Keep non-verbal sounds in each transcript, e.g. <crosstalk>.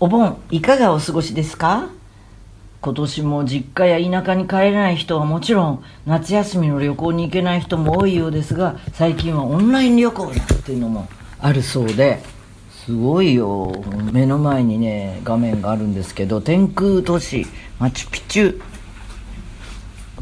お盆いかがお過ごしですか？今年も実家や田舎に帰れない人はもちろん夏休みの旅行に行けない人も多いようですが最近はオンライン旅行っていうのもあるそうですごいよ。目の前にね画面があるんですけど天空都市マチュピチュ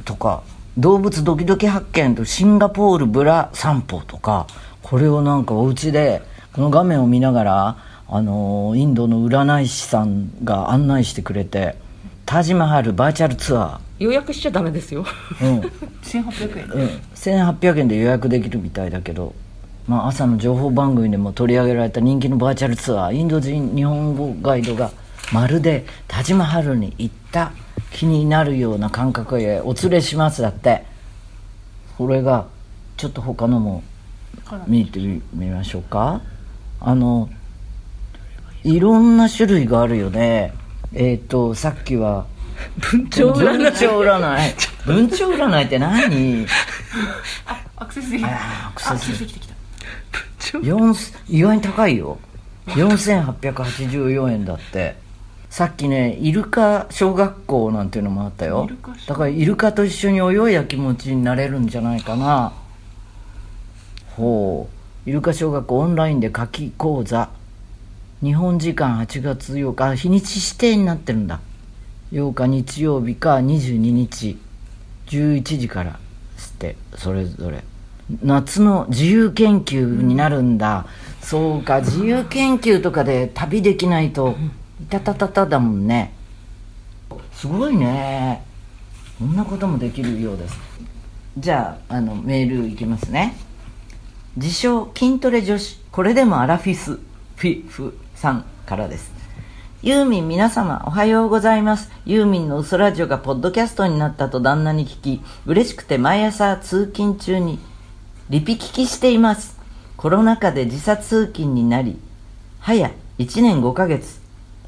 とか動物ドキドキ発見とシンガポールブラ散歩とかこれをなんかお家でこの画面を見ながらあのインドの占い師さんが案内してくれてタジマハルバーチャルツアー。予約しちゃダメですよ、うん、1800円、うん、1800円で予約できるみたいだけど、まあ、朝の情報番組でも取り上げられた人気のバーチャルツアー。インド人日本語ガイドがまるでタジマハルに行った気になるような感覚へお連れしますだって。これがちょっと他のも見てみましょうか。あのいろんな種類があるよね。えっ、ー、とさっきは文鳥占い。文鳥占い。文鳥占いって何？あアクセスできた。アクセスできた。意外に高いよ。4884円だって。さっきねイルカ小学校なんていうのもあったよ。だからイルカと一緒に泳いだ気持ちになれるんじゃないかな。ほう。イルカ小学校オンラインで夏季講座日本時間8月8日日にち指定になってるんだ。8日日曜日か22日。11時からってそれぞれ。夏の自由研究になるんだ、うん、そうか自由研究とかで旅できないといたたたただもんね。すごいね。こんなこともできるようです。じゃああのメールいきますね。自称筋トレ女子。これでもアラフィス。フィフさんからです。ユーミン皆様おはようございます。ユーミンの嘘ラジオがポッドキャストになったと旦那に聞き、嬉しくて毎朝通勤中にリピ聞きしています。コロナ禍で時差通勤になり、早1年5ヶ月。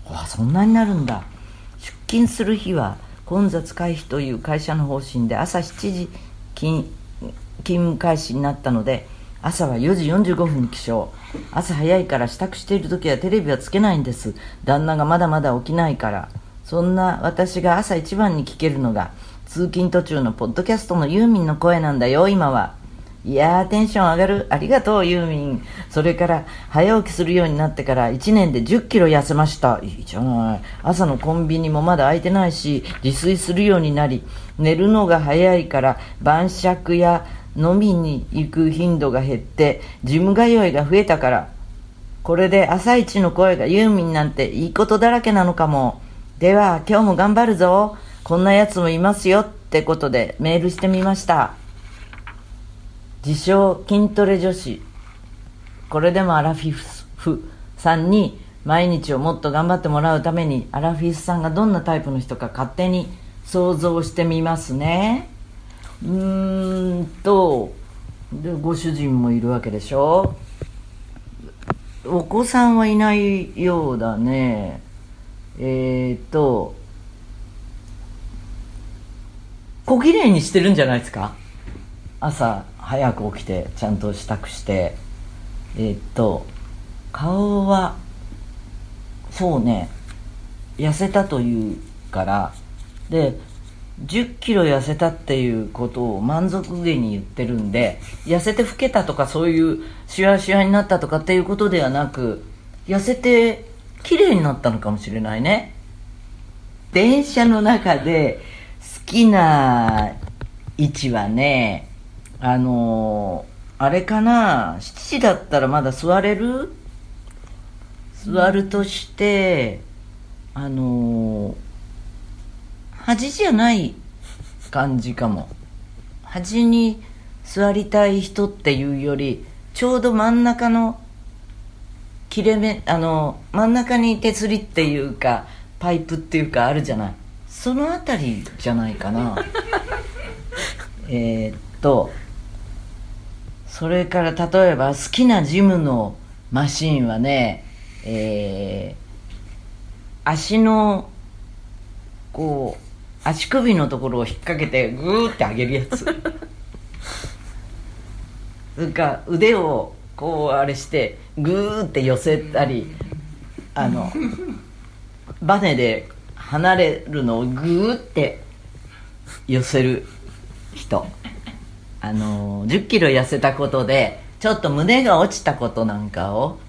わそんなになるんだ。出勤する日は混雑回避という会社の方針で朝7時勤勤務開始になったので、朝は4時45分に起床。朝早いから支度している時はテレビはつけないんです。旦那がまだまだ起きないから。そんな私が朝一番に聞けるのが通勤途中のポッドキャストのユーミンの声なんだよ今は。いやーテンション上がる。ありがとうユーミン。それから早起きするようになってから1年で1 0キロ痩せました。いいじゃない。朝のコンビニもまだ空いてないし自炊するようになり寝るのが早いから晩酌や飲みに行く頻度が減ってジム通いが増えたからこれで朝一の声がユーミンなんていいことだらけなのかも。では今日も頑張るぞ。こんなやつもいますよってことでメールしてみました。自称筋トレ女子。これでもアラフィフさんに毎日をもっと頑張ってもらうためにアラフィフさんがどんなタイプの人か勝手に想像してみますね。うんとでご主人もいるわけでしょ？お子さんはいないようだね。えっ、ー、と小綺麗にしてるんじゃないですか？朝早く起きてちゃんと支度して。えっ、ー、と顔はそうね痩せたというから。で10キロ痩せたっていうことを満足げに言ってるんで痩せて老けたとかそういうシワシワになったとかっていうことではなく痩せて綺麗になったのかもしれないね。電車の中で好きな位置はねあの、あれかな7時だったらまだ座れる？座るとしてあのー端じゃない感じかも。端に座りたい人っていうよりちょうど真ん中の切れ目あの真ん中に手すりっていうかパイプっていうかあるじゃない。その辺りじゃないかな。<laughs> えっとそれから例えば好きなジムのマシンはねえー、足のこう足首のところを引っ掛けてグーって上げるやつ。<laughs> それか腕をこうあれしてグーって寄せたりあのバネで離れるのをグーって寄せる人。あの1 0キロ痩せたことでちょっと胸が落ちたことなんかを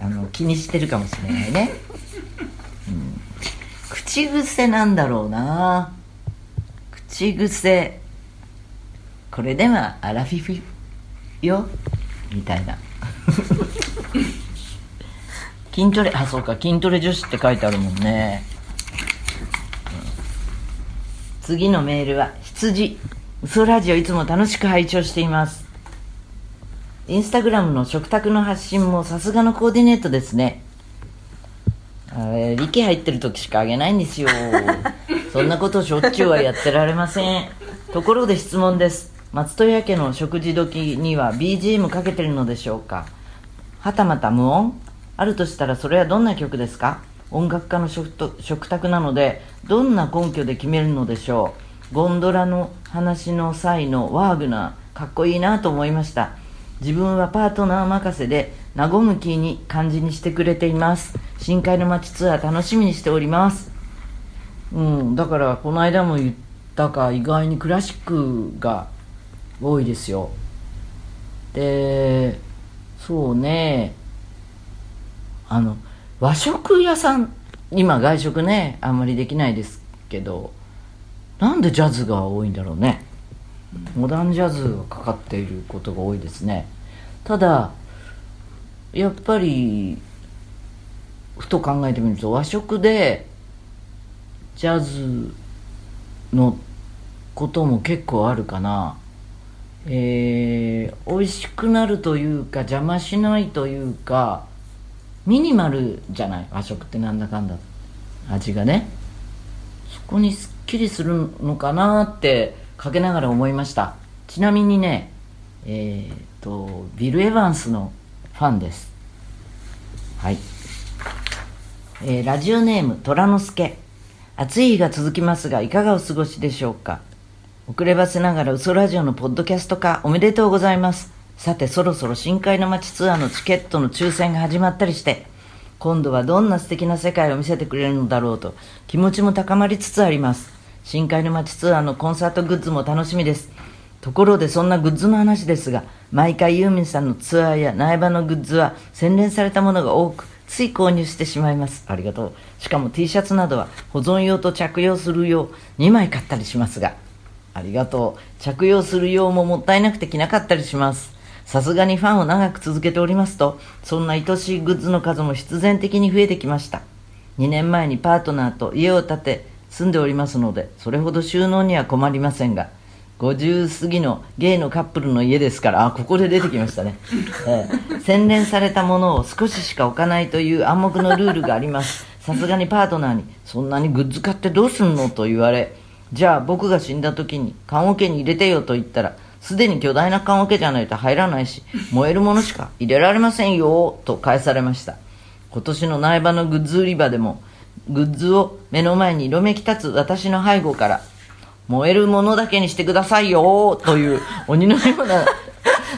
あの気にしてるかもしれないね、うん、口癖なんだろうな口癖。これではアラフィフよ。みたいな。<laughs> 筋トレあそうか。筋トレ女子って書いてあるもんね、うん、次のメールは羊。嘘ラジオいつも楽しく拝聴しています。インスタグラムの食卓の発信もさすがのコーディネートですね。あれ力入ってる時しかあげないんですよ。そんなことしょっちゅうはやってられません。ところで質問です。松任谷家の食事時には BGM かけてるのでしょうか。はたまた無音。あるとしたらそれはどんな曲ですか？音楽家の食卓なのでどんな根拠で決めるのでしょう？ゴンドラの話の際のワーグナーかっこいいなと思いました。自分はパートナー任せで和む気に感じにしてくれています。深海の街ツアー楽しみにしております。うんだからこの間も言ったか意外にクラシックが多いですよ。でそうね。あの和食屋さん今外食ねあんまりできないですけどなんでジャズが多いんだろうね。モダンジャズがかかっていることが多いですね。ただやっぱりふと考えてみると和食でジャズのことも結構あるかな。えー、美味しくなるというか邪魔しないというかミニマルじゃない？和食ってなんだかんだ。味がね。そこにすっきりするのかなってかけながら思いました。ちなみにねえっ、ー、とビル・エヴァンスのファンです。はい、えー、ラジオネーム虎之助。暑い日が続きますがいかがお過ごしでしょうか？遅ればせながら嘘ラジオのポッドキャスト化おめでとうございます。さてそろそろ深海の街ツアーのチケットの抽選が始まったりして、今度はどんな素敵な世界を見せてくれるのだろうと気持ちも高まりつつあります。深海の街ツアーのコンサートグッズも楽しみです。ところでそんなグッズの話ですが、毎回ユーミンさんのツアーや苗場のグッズは洗練されたものが多く、つい購入してしまいます。ありがとう。しかも T シャツなどは保存用と着用する用2枚買ったりしますが、ありがとう。着用する用ももったいなくて着なかったりします。さすがにファンを長く続けておりますと、そんな愛しいグッズの数も必然的に増えてきました。2年前にパートナーと家を建て住んでおりますので、それほど収納には困りませんが、50過ぎのゲイのカップルの家ですから、あ、ここで出てきましたね。えー、洗練されたものを少ししか置かないという暗黙のルールがあります。<laughs> さすがにパートナーに、そんなにグッズ買ってどうすんのと言われ、じゃあ僕が死んだ時に棺桶に入れてよと言ったら、すでに巨大な棺桶じゃないと入らないし、燃えるものしか入れられませんよ、と返されました。今年の苗場のグッズ売り場でも、グッズを目の前に色めき立つ私の背後から、燃えるものだけにしてくださいよ、という鬼のような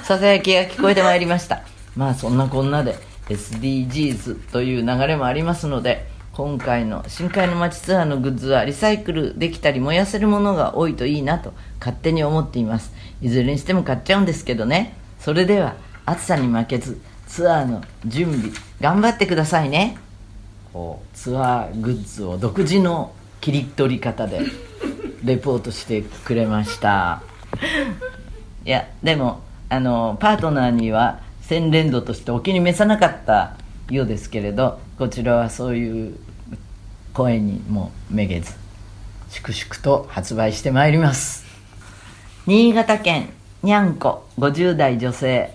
ささやきが聞こえてまいりました。まあそんなこんなで SDGs という流れもありますので、今回の深海の街ツアーのグッズはリサイクルできたり燃やせるものが多いといいなと勝手に思っています。いずれにしても買っちゃうんですけどね。それでは暑さに負けずツアーの準備頑張ってくださいね。こうツアーグッズを独自の切り取り方で <laughs> レポートしてくれました。いやでもあのパートナーには洗練度としてお気に召さなかったようですけれどこちらはそういう声にもめげず粛々と発売してまいります。新潟県にゃんこ50代女性。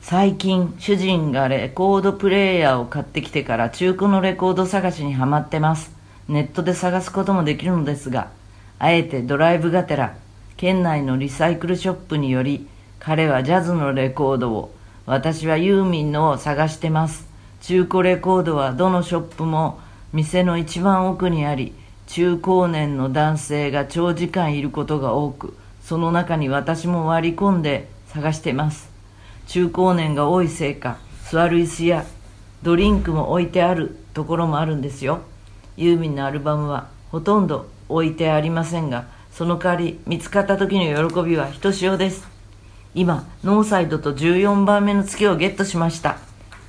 最近主人がレコードプレーヤーを買ってきてから中古のレコード探しにはまってます。ネットで探すこともできるのですがあえてドライブがてら県内のリサイクルショップにより彼はジャズのレコードを私はユーミンのを探してます。中古レコードはどのショップも店の一番奥にあり中高年の男性が長時間いることが多くその中に私も割り込んで探してます。中高年が多いせいか座る椅子やドリンクも置いてあるところもあるんですよ。ユーミンのアルバムはほとんど置いてありませんがその代わり見つかった時の喜びはひとしおです。今ノーサイドと14番目の月をゲットしました。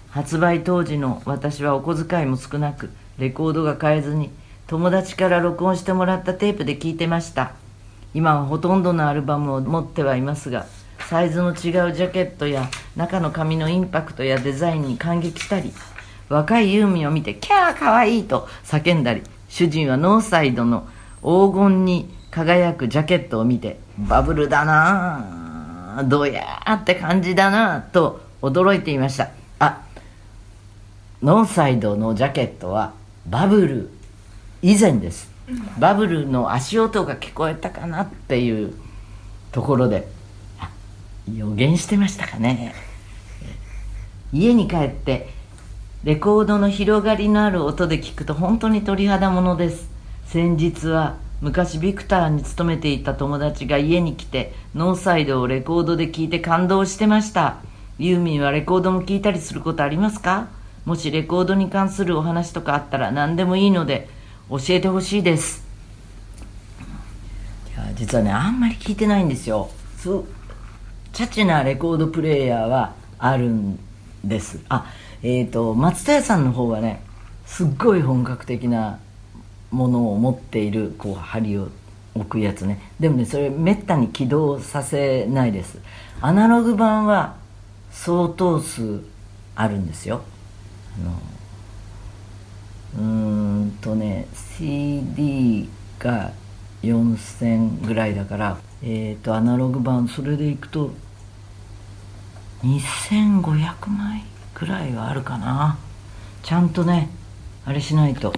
発売当時の私はお小遣いも少なくレコードが買えずに友達から録音してもらったテープで聴いてました。今はほとんどのアルバムを持ってはいますがサイズの違うジャケットや中の紙のインパクトやデザインに感激したり若いユーミンを見てキャーかわいいと叫んだり主人はノーサイドの黄金に輝くジャケットを見てバブルだなあどうやーって感じだなと驚いていました。あノーサイドのジャケットはバブル以前です。バブルの足音が聞こえたかなっていうところで予言してましたかね。家に帰ってレコードの広がりのある音で聞くと本当に鳥肌ものです。先日は昔ビクターに勤めていた友達が家に来てノーサイドをレコードで聞いて感動してました。ユーミンはレコードも聞いたりすることありますか？もしレコードに関するお話とかあったら何でもいいので教えてほしいです。いや実はねあんまり聞いてないんですよ。そうチャチなレコードプレーヤーはあるんです。あえっ、ー、と松田屋さんの方はねすっごい本格的なものを持っているこう針を置くやつね。でもねそれめったに起動させないです。アナログ版は相当数あるんですよ。あのうんとね CD が4000ぐらいだからえっ、ー、とアナログ版それでいくと2500枚ぐらいはあるかな。ちゃんとねあれしないと。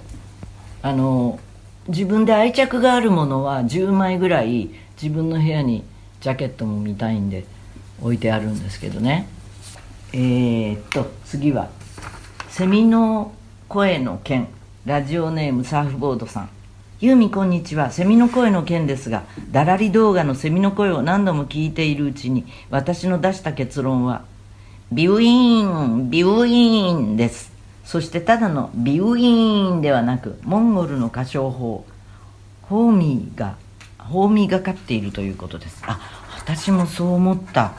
あの自分で愛着があるものは10枚ぐらい自分の部屋にジャケットも見たいんで置いてあるんですけどね。えー、っと次はセミの声の件。ラジオネームサーフボードさん。ユーミこんにちは。セミの声の件ですがだらり動画のセミの声を何度も聞いているうちに私の出した結論はビューインビューインです。そしてただのビューンではなくモンゴルの歌唱法ホーミーがホーミーがかっているということです。あ私もそう思った。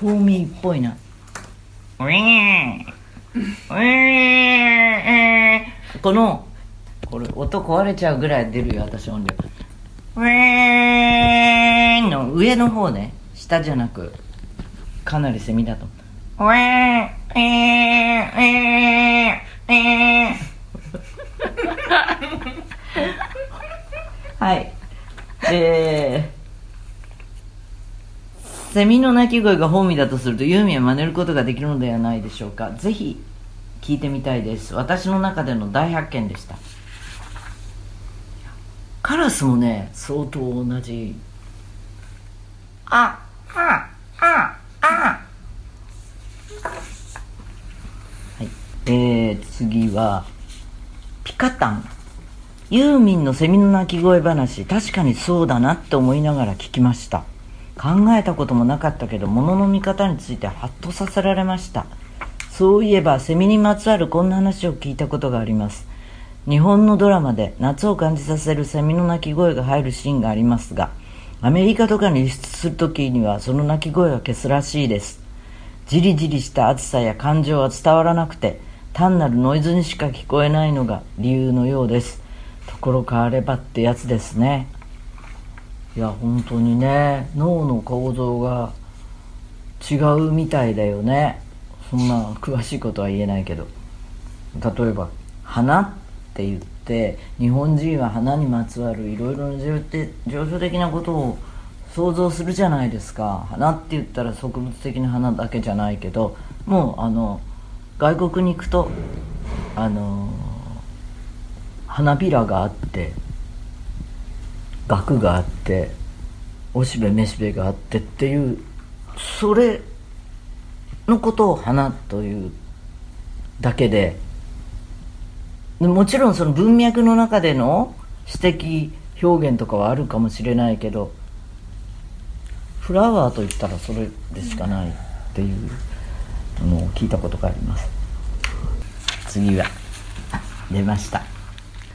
ホーミーっぽいな。ウィーンウィーンこのこれ音壊れちゃうぐらい出るよ私音量。ウィーンの上の方ね下じゃなくかなりセミだと。ウィーンウィーンウィーはい。えーセミの鳴き声が本味だとするとユーミンは真似ることができるのではないでしょうか。ぜひ聞いてみたいです。私の中での大発見でした。カラスもね相当同じ。ああああはいえー、次はピカタン。ユーミンのセミの鳴き声話。確かにそうだなって思いながら聞きました。考えたこともなかったけど物の見方についてハッとさせられました。そういえばセミにまつわるこんな話を聞いたことがあります。日本のドラマで夏を感じさせるセミの鳴き声が入るシーンがありますがアメリカとかに輸出する時にはその鳴き声は消すらしいです。じりじりした暑さや感情は伝わらなくて単なるノイズにしか聞こえないのが理由のようです。ところ変わればってやつですね。いや本当にね脳の構造が違うみたいだよね。そんな詳しいことは言えないけど。例えば「花」って言って日本人は花にまつわるいろいろな情緒的なことを想像するじゃないですか。花って言ったら植物的な花だけじゃないけどもうあの外国に行くとあの花びらがあって額があっておしべめしべがあってっていうそれのことを花というだけででもちろんその文脈の中での詩的表現とかはあるかもしれないけどフラワーといったらそれでしかないっていう。の聞いたことがあります。次は出ました。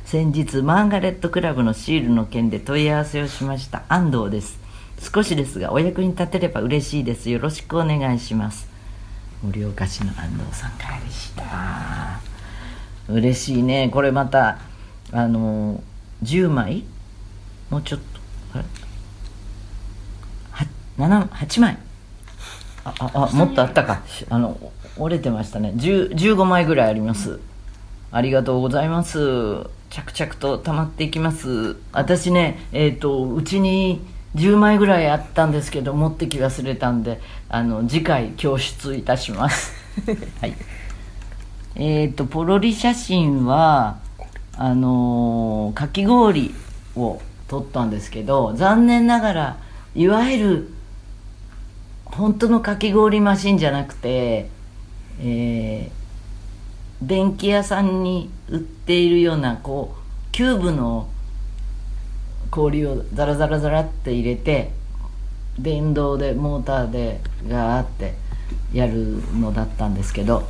先日マーガレットクラブのシールの件で問い合わせをしました。安藤です。少しですがお役に立てれば嬉しいです。よろしくお願いします。盛岡市の安藤さんからでした。嬉しいね。これまたあの10枚？もうちょっとあれ？7 8枚？ああもっとあったか。あの折れてましたね。15枚ぐらいあります。ありがとうございます。着々と溜まっていきます。私ねえっ、ー、とうちに10枚ぐらいあったんですけど持ってき忘れたんであの次回供出いたします。<laughs> はい。えっ、ー、とポロリ写真はあのー、かき氷を撮ったんですけど残念ながらいわゆる本当のかき氷マシンじゃなくて、えー、電気屋さんに売っているようなこうキューブの氷をザラザラザラって入れて電動でモーターでガーってやるのだったんですけど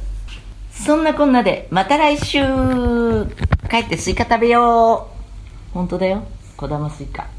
そんなこんなでまた来週。帰ってスイカ食べよう。本当だよ。小玉スイカ。